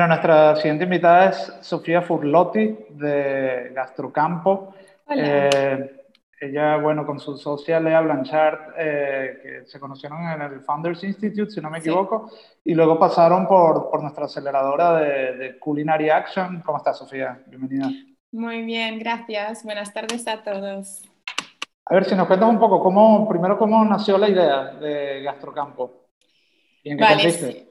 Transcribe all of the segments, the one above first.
Bueno, nuestra siguiente invitada es Sofía Furlotti de Gastrocampo. Eh, ella, bueno, con su socia Lea Blanchard, eh, que se conocieron en el Founders Institute, si no me equivoco, y luego pasaron por, por nuestra aceleradora de, de, Culinary Action. ¿Cómo estás, Sofía? Bienvenida. Muy bien, gracias. Buenas tardes a todos. A ver, si nos cuentas un poco, cómo, primero, cómo nació la idea de Gastrocampo. ¿Y en qué consiste? Sí,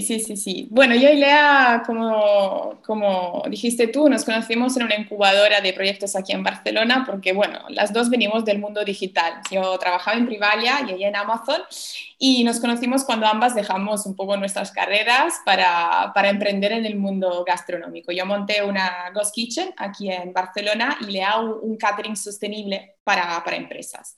sí, sí, sí. Bueno, yo y Lea, como, como dijiste tú, nos conocimos en una incubadora de proyectos aquí en Barcelona porque, bueno, las dos venimos del mundo digital. Yo trabajaba en Privalia y ella en Amazon y nos conocimos cuando ambas dejamos un poco nuestras carreras para, para emprender en el mundo gastronómico. Yo monté una Ghost Kitchen aquí en Barcelona y Lea un, un catering sostenible para, para empresas.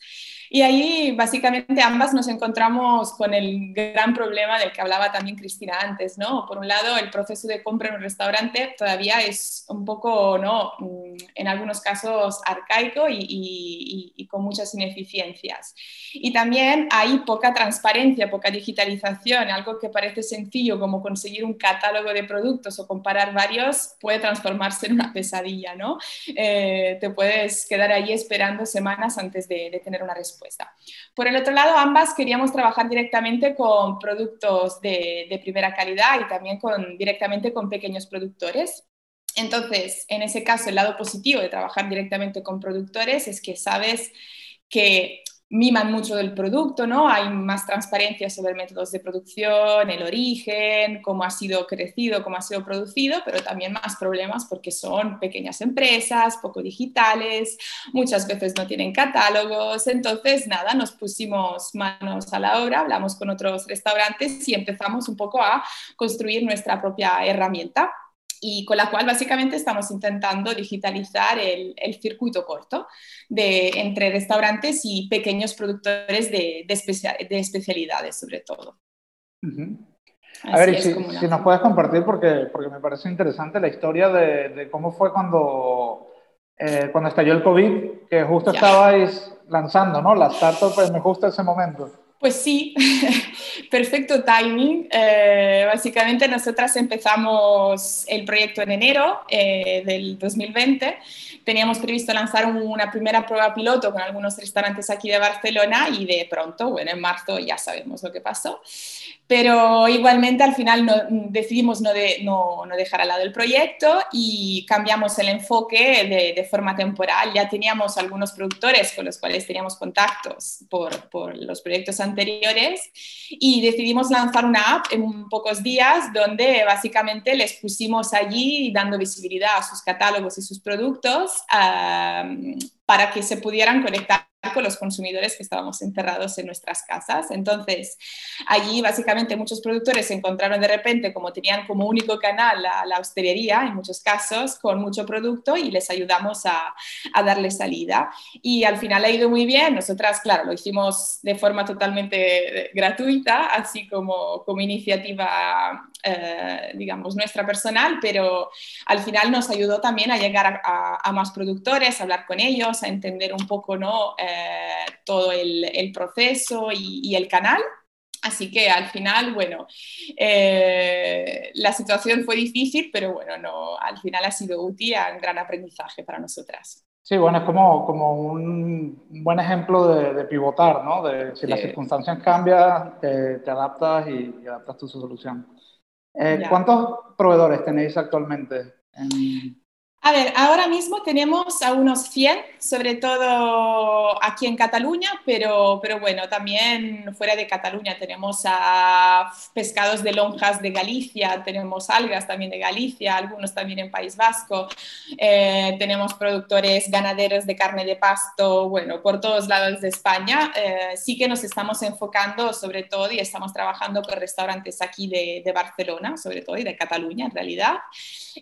Y ahí básicamente ambas nos encontramos con el gran problema del que hablaba también Cristina antes, ¿no? Por un lado, el proceso de compra en un restaurante todavía es un poco, ¿no? Mm, en algunos casos arcaico y, y, y con muchas ineficiencias. Y también hay poca transparencia, poca digitalización, algo que parece sencillo como conseguir un catálogo de productos o comparar varios puede transformarse en una pesadilla, ¿no? Eh, te puedes quedar ahí esperando semanas antes de, tener una respuesta. Por el otro lado, ambas queríamos trabajar directamente con productos de, primera calidad y también directamente con pequeños productores. Entonces, en ese caso, el lado positivo de trabajar directamente con productores es que sabes que miman mucho del producto, ¿no? Hay más transparencia sobre métodos de producción, el origen, cómo ha sido crecido, cómo ha sido producido, pero también más problemas porque son pequeñas empresas, poco digitales, muchas veces no tienen catálogos. Entonces, nada, nos pusimos manos a la obra, hablamos con otros restaurantes y empezamos un poco a construir nuestra propia herramienta y con la cual básicamente estamos intentando digitalizar el, el circuito corto de, entre restaurantes y pequeños productores de, de, de especialidades, sobre todo. Uh -huh. A ver, si, si, nos puedes compartir, porque, porque me parece interesante la historia de, de cómo fue cuando, eh, cuando estalló el COVID, que justo ya. estabais lanzando, ¿no? La startup en justo ese momento. Pues sí, perfecto timing. Eh, básicamente nosotras empezamos el proyecto en enero eh, del 2020. Teníamos previsto lanzar una primera prueba piloto con algunos restaurantes aquí de Barcelona y de pronto, bueno, en marzo ya sabemos lo que pasó. Pero igualmente al final no, decidimos no, de, no, no, dejar al lado el proyecto y cambiamos el enfoque de, de, forma temporal. Ya teníamos algunos productores con los cuales teníamos contactos por, por los proyectos anteriores y decidimos lanzar una app en pocos días donde básicamente les pusimos allí dando visibilidad a sus catálogos y sus productos para que se pudieran conectar con los consumidores que estábamos encerrados en nuestras casas. Entonces, allí básicamente muchos productores se encontraron de repente, como tenían como único canal la, la hostelería, en muchos casos, con mucho producto y les ayudamos a, a, darle salida. Y al final ha ido muy bien. Nosotras, claro, lo hicimos de forma totalmente gratuita, así como, como iniciativa, eh, digamos, nuestra personal, pero al final nos ayudó también a llegar a, a, a más productores, a hablar con ellos, a entender un poco, ¿no? Eh, todo el, el proceso y, y, el canal. Así que al final, bueno, eh, la situación fue difícil, pero bueno, no, al final ha sido útil, un gran aprendizaje para nosotras. Sí, bueno, es como, como un buen ejemplo de, de pivotar, ¿no? De si sí. las circunstancias cambian, te, te adaptas y, y, adaptas tu solución. Eh, ¿Cuántos proveedores tenéis actualmente? En... A ver, ahora mismo tenemos a unos 100, sobre todo aquí en Cataluña, pero, pero bueno, también fuera de Cataluña tenemos a pescados de lonjas de Galicia, tenemos algas también de Galicia, algunos también en País Vasco, eh, tenemos productores ganaderos de carne de pasto, bueno, por todos lados de España. Eh, sí que nos estamos enfocando sobre todo y estamos trabajando con restaurantes aquí de, de Barcelona, sobre todo, y de Cataluña en realidad,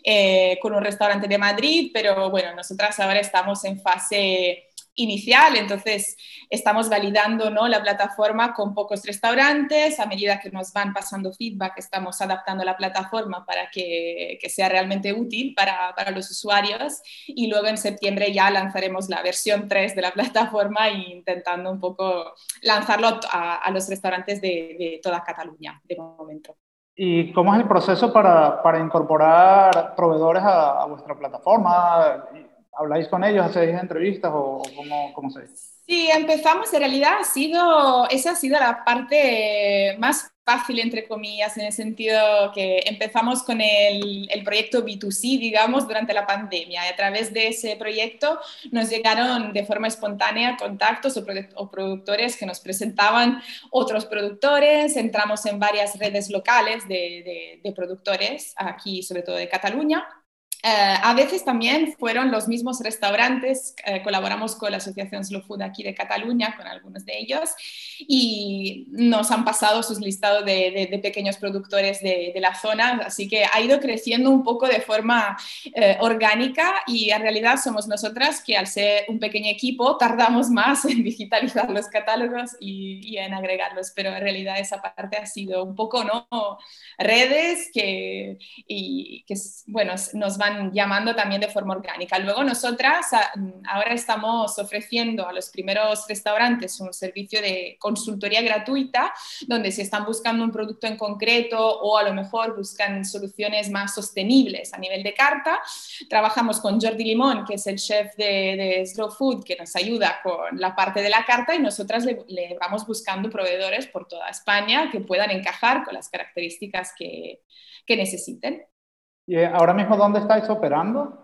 eh, con un restaurante de Madrid Madrid, pero bueno, nosotras ahora estamos en fase inicial, entonces estamos validando ¿no? la plataforma con pocos restaurantes, a medida que nos van pasando feedback estamos adaptando la plataforma para que, sea realmente útil para, para, los usuarios y luego en septiembre ya lanzaremos la versión 3 de la plataforma intentando un poco lanzarlo a, a los restaurantes de toda Cataluña de momento. ¿Y cómo es el proceso para, para incorporar proveedores a, vuestra plataforma? ¿Habláis con ellos, hacéis entrevistas o cómo, cómo se? Sí, empezamos, en realidad ha sido, esa ha sido la parte más fácil, entre comillas, en el sentido que empezamos con el, el, proyecto B2C, digamos, durante la pandemia. Y a través de ese proyecto nos llegaron de forma espontánea contactos o, o productores que nos presentaban otros productores. Entramos en varias redes locales de, de, de productores, aquí sobre todo de Cataluña eh, a veces también fueron los mismos restaurantes, eh, colaboramos con la Asociación Slow Food aquí de Cataluña, con algunos de ellos, y nos han pasado sus listados de, pequeños productores de, la zona, así que ha ido creciendo un poco de forma eh, orgánica y en realidad somos nosotras que al ser un pequeño equipo tardamos más en digitalizar los catálogos y, y en agregarlos, pero en realidad esa parte ha sido un poco, ¿no? Redes que, y, que bueno, nos van llamando también de forma orgánica. Luego nosotras ahora estamos ofreciendo a los primeros restaurantes un servicio de consultoría gratuita, donde si están buscando un producto en concreto o a lo mejor buscan soluciones más sostenibles a nivel de carta, trabajamos con Jordi Limón, que es el chef de, Slow Food, que nos ayuda con la parte de la carta y nosotras le, le vamos buscando proveedores por toda España que puedan encajar con las características que, que necesiten. ¿Y ahora mismo dónde estáis operando?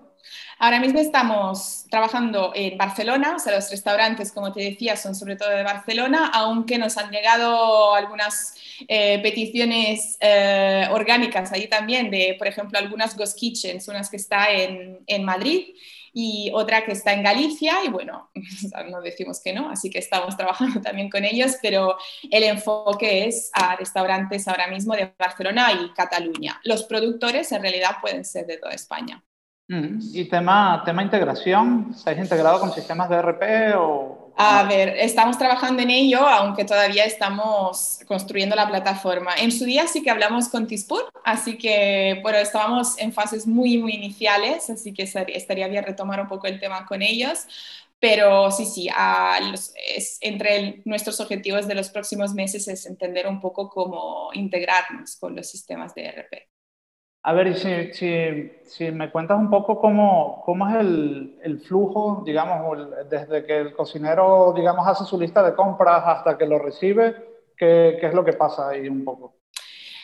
Ahora mismo estamos trabajando en Barcelona, o sea, los restaurantes, como te decía, son sobre todo de Barcelona, aunque nos han llegado algunas eh, peticiones eh, orgánicas ahí también, de, por ejemplo, algunas Ghost Kitchens, unas que está en, en Madrid y otra que está en Galicia y bueno, no decimos que no, así que estamos trabajando también con ellos, pero el enfoque es a restaurantes ahora mismo de Barcelona y Cataluña. Los productores en realidad pueden ser de toda España. Mm, ¿Y tema, tema integración? ¿Estáis integrado con sistemas de RP o a ver, estamos trabajando en ello, aunque todavía estamos construyendo la plataforma. En su día sí que hablamos con Tispur, así que bueno, estábamos en fases muy, muy iniciales, así que estaría bien retomar un poco el tema con ellos. Pero sí, sí, es, entre nuestros objetivos de los próximos meses es entender un poco cómo integrarnos con los sistemas de RP. A ver, si, si, si, me cuentas un poco cómo, cómo es el, flujo, digamos, desde que el cocinero, digamos, hace su lista de compras hasta que lo recibe, ¿qué, qué es lo que pasa ahí un poco?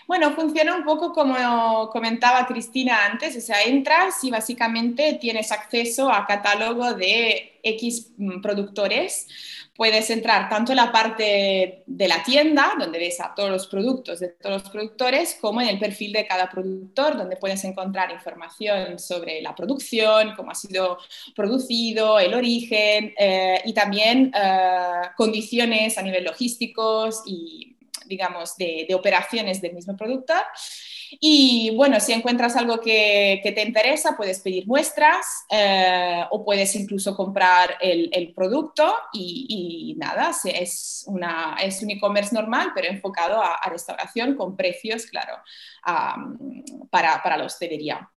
Bueno, funciona un poco como comentaba Cristina antes, o sea, entras y básicamente tienes acceso a catálogo de X productores. Puedes entrar tanto en la parte de la tienda, donde ves a todos los productos de todos los productores, como en el perfil de cada productor, donde puedes encontrar información sobre la producción, cómo ha sido producido, el origen eh, y también eh, condiciones a nivel logísticos y digamos, de, operaciones del mismo productor. Y bueno, si encuentras algo que, te interesa, puedes pedir muestras eh, o puedes incluso comprar el, producto y, nada, es, una, es un e-commerce normal, pero enfocado a, restauración con precios, claro, para, para la hostelería.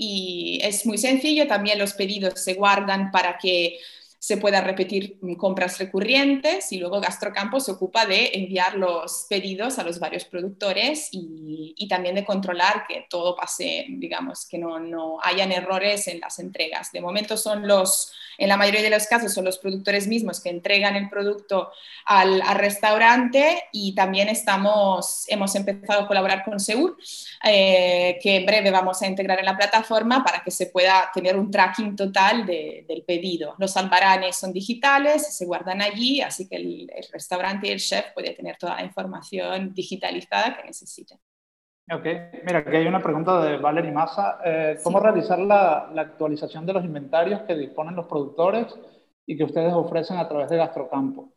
Y es muy sencillo, también los pedidos se guardan para que se pueda repetir compras recurrentes y luego Gastrocampo se ocupa de enviar los pedidos a los varios productores y, y también de controlar que todo pase, digamos, que no, no, hayan errores en las entregas. De momento son los, en la mayoría de los casos son los productores mismos que entregan el producto al, al restaurante y también estamos, hemos empezado a colaborar con Seur, eh, que en breve vamos a integrar en la plataforma para que se pueda tener un tracking total de, del pedido. Los salvará son digitales, se guardan allí, así que el, restaurante y el chef puede tener toda la información digitalizada que necesiten. Ok, mira, aquí hay una pregunta de Valerie Massa. Eh, ¿Cómo realizar la, la, actualización de los inventarios que disponen los productores y que ustedes ofrecen a través de Gastrocampo?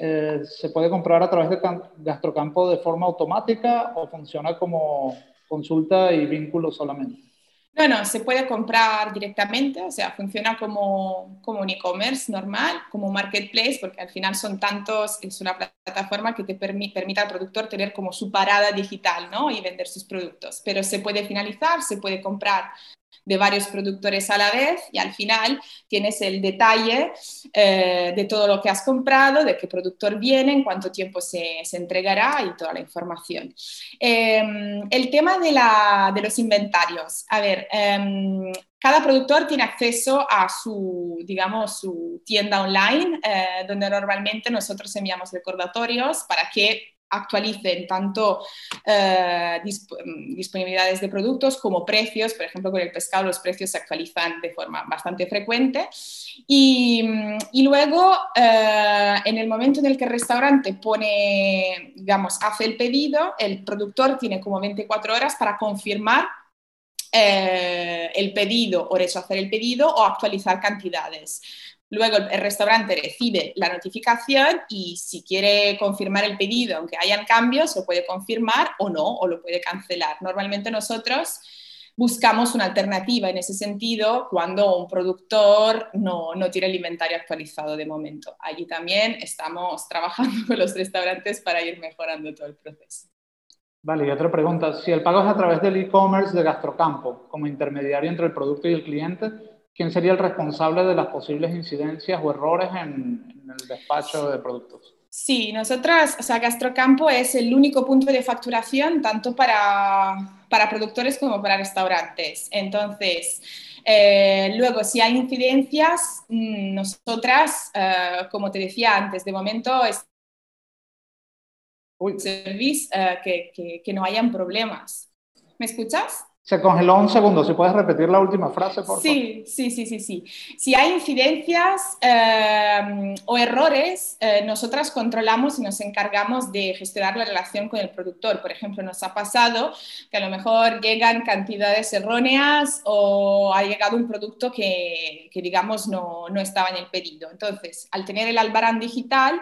Eh, ¿Se puede comprar a través de Gastrocampo de forma automática o funciona como consulta y vínculo solamente? No, no, se puede comprar directamente, o sea, funciona como, como un e-commerce normal, como marketplace, porque al final son tantos, es una plataforma que te permite al productor tener como su parada digital, ¿no? Y vender sus productos. Pero se puede finalizar, se puede comprar de varios productores a la vez y al final tienes el detalle eh, de todo lo que has comprado, de qué productor viene, en cuánto tiempo se, se entregará y toda la información. Em, el tema de, la, de, los inventarios. A ver, em, cada productor tiene acceso a su, digamos, su tienda online, eh, donde normalmente nosotros enviamos recordatorios para que actualicen tanto eh, mm, disponibilidades de productos como precios. Por ejemplo, con el pescado los precios se actualizan de forma bastante frecuente. Y, mm, luego, eh, en el momento en el que el restaurante pone, digamos, hace el pedido, el productor tiene como 24 horas para confirmar eh, el pedido o rechazar el pedido o actualizar cantidades. Luego el restaurante recibe la notificación y si quiere confirmar el pedido, aunque hayan cambios, lo puede confirmar o no, o lo puede cancelar. Normalmente nosotros buscamos una alternativa en ese sentido cuando un productor no, no tiene el inventario actualizado de momento. Allí también estamos trabajando con los restaurantes para ir mejorando todo el proceso. Vale, y otra pregunta. Si el pago es a través del e-commerce de Gastrocampo, como intermediario entre el producto y el cliente, ¿quién sería el responsable de las posibles incidencias o errores en, el despacho de productos? Sí, nosotras, o sea, Gastrocampo es el único punto de facturación tanto para, para productores como para restaurantes. Entonces, eh, luego, si hay incidencias, mm, nosotras, eh, como te decía antes, de momento es service eh, que, que, que no hayan problemas. ¿Me escuchas? Se congeló un segundo, si puedes repetir la última frase, por favor. Sí, sí, sí, sí, sí. Si hay incidencias eh, o errores, eh, nosotras controlamos y nos encargamos de gestionar la relación con el productor. Por ejemplo, nos ha pasado que a lo mejor llegan cantidades erróneas o ha llegado un producto que, que digamos, no, no estaba en el pedido. Entonces, al tener el albarán digital,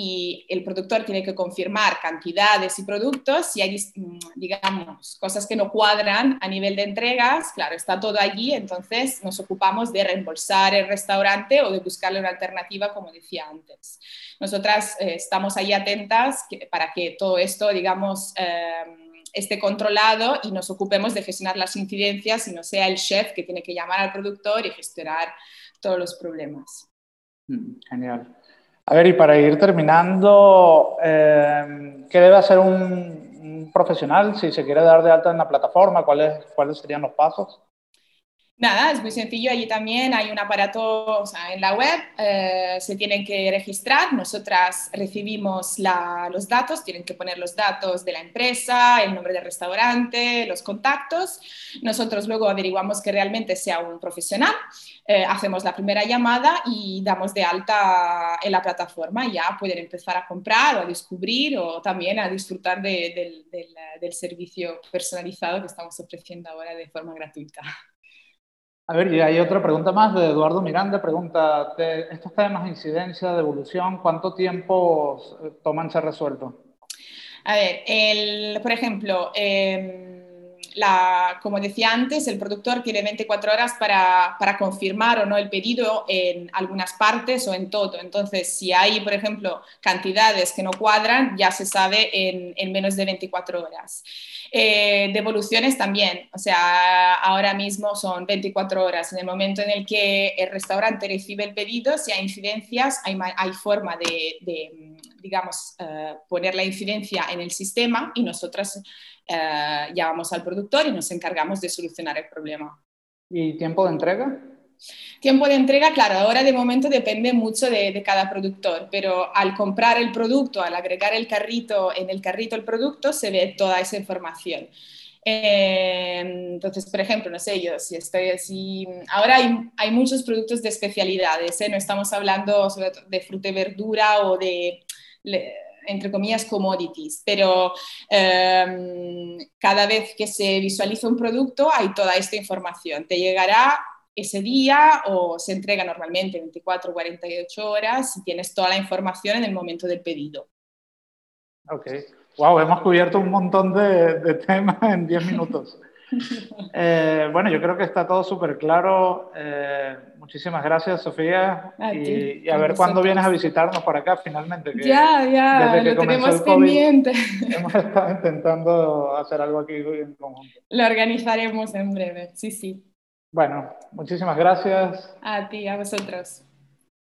y el productor tiene que confirmar cantidades y productos, si hay, digamos, cosas que no cuadran a nivel de entregas, claro, está todo allí, entonces nos ocupamos de reembolsar el restaurante o de buscarle una alternativa, como decía antes. Nosotras eh, estamos ahí atentas para que todo esto, digamos, em, esté controlado y nos ocupemos de gestionar las incidencias y no sea el chef que tiene que llamar al productor y gestionar todos los problemas. Mm, genial. A ver, y para ir terminando, eh, ¿qué debe hacer un, profesional si se quiere dar de alta en la plataforma? ¿Cuáles, cuáles serían los pasos? Nada, es muy sencillo. Allí también hay un aparato o sea, en la web, eh, se tienen que registrar. Nosotras recibimos los datos, tienen que poner los datos de la empresa, el nombre del restaurante, los contactos. Nosotros luego averiguamos que realmente sea un profesional, eh, hacemos la primera llamada y damos de alta en la plataforma. Ya pueden empezar a comprar o a descubrir o también a disfrutar del, del servicio personalizado que estamos ofreciendo ahora de forma gratuita. A ver, y hay otra pregunta más de Eduardo Miranda. Pregunta, estos temas de incidencia, de evolución, ¿cuánto tiempo toman ser resuelto? A ver, el, por ejemplo, em, como decía antes, el productor tiene 24 horas para, para, confirmar o no el pedido en algunas partes o en todo. Entonces, si hay, por ejemplo, cantidades que no cuadran, ya se sabe en, en menos de 24 horas. Eh, devoluciones también, o sea, ahora mismo son 24 horas. En el momento en el que el restaurante recibe el pedido, si hay incidencias, hay forma de, digamos, eh, poner la incidencia en el sistema y nosotras eh, llamamos al productor y nos encargamos de solucionar el problema. ¿Y tiempo de entrega? Tiempo de entrega, claro, ahora de momento depende mucho de, cada productor, pero al comprar el producto, al agregar el carrito, en el carrito el producto, se ve toda esa información. Eh, entonces, por ejemplo, no sé, yo si estoy así, ahora hay, hay muchos productos de especialidades, ¿eh? no estamos hablando de fruta y verdura o de, entre comillas, commodities, pero eh, cada vez que se visualiza un producto hay toda esta información. Te llegará ese día o se entrega normalmente 24 o 48 horas y tienes toda la información en el momento del pedido. Ok. Wow, hemos cubierto un montón de, temas en 10 minutos. Eh, bueno, yo creo que está todo súper claro. Eh, muchísimas gracias, Sofía. y, a ver cuándo vienes a visitarnos por acá finalmente. ya, ya, lo tenemos pendiente. Hemos estado intentando hacer algo aquí en conjunto. Lo organizaremos en breve, sí, sí. Bueno, muchísimas gracias. A ti, a vosotros.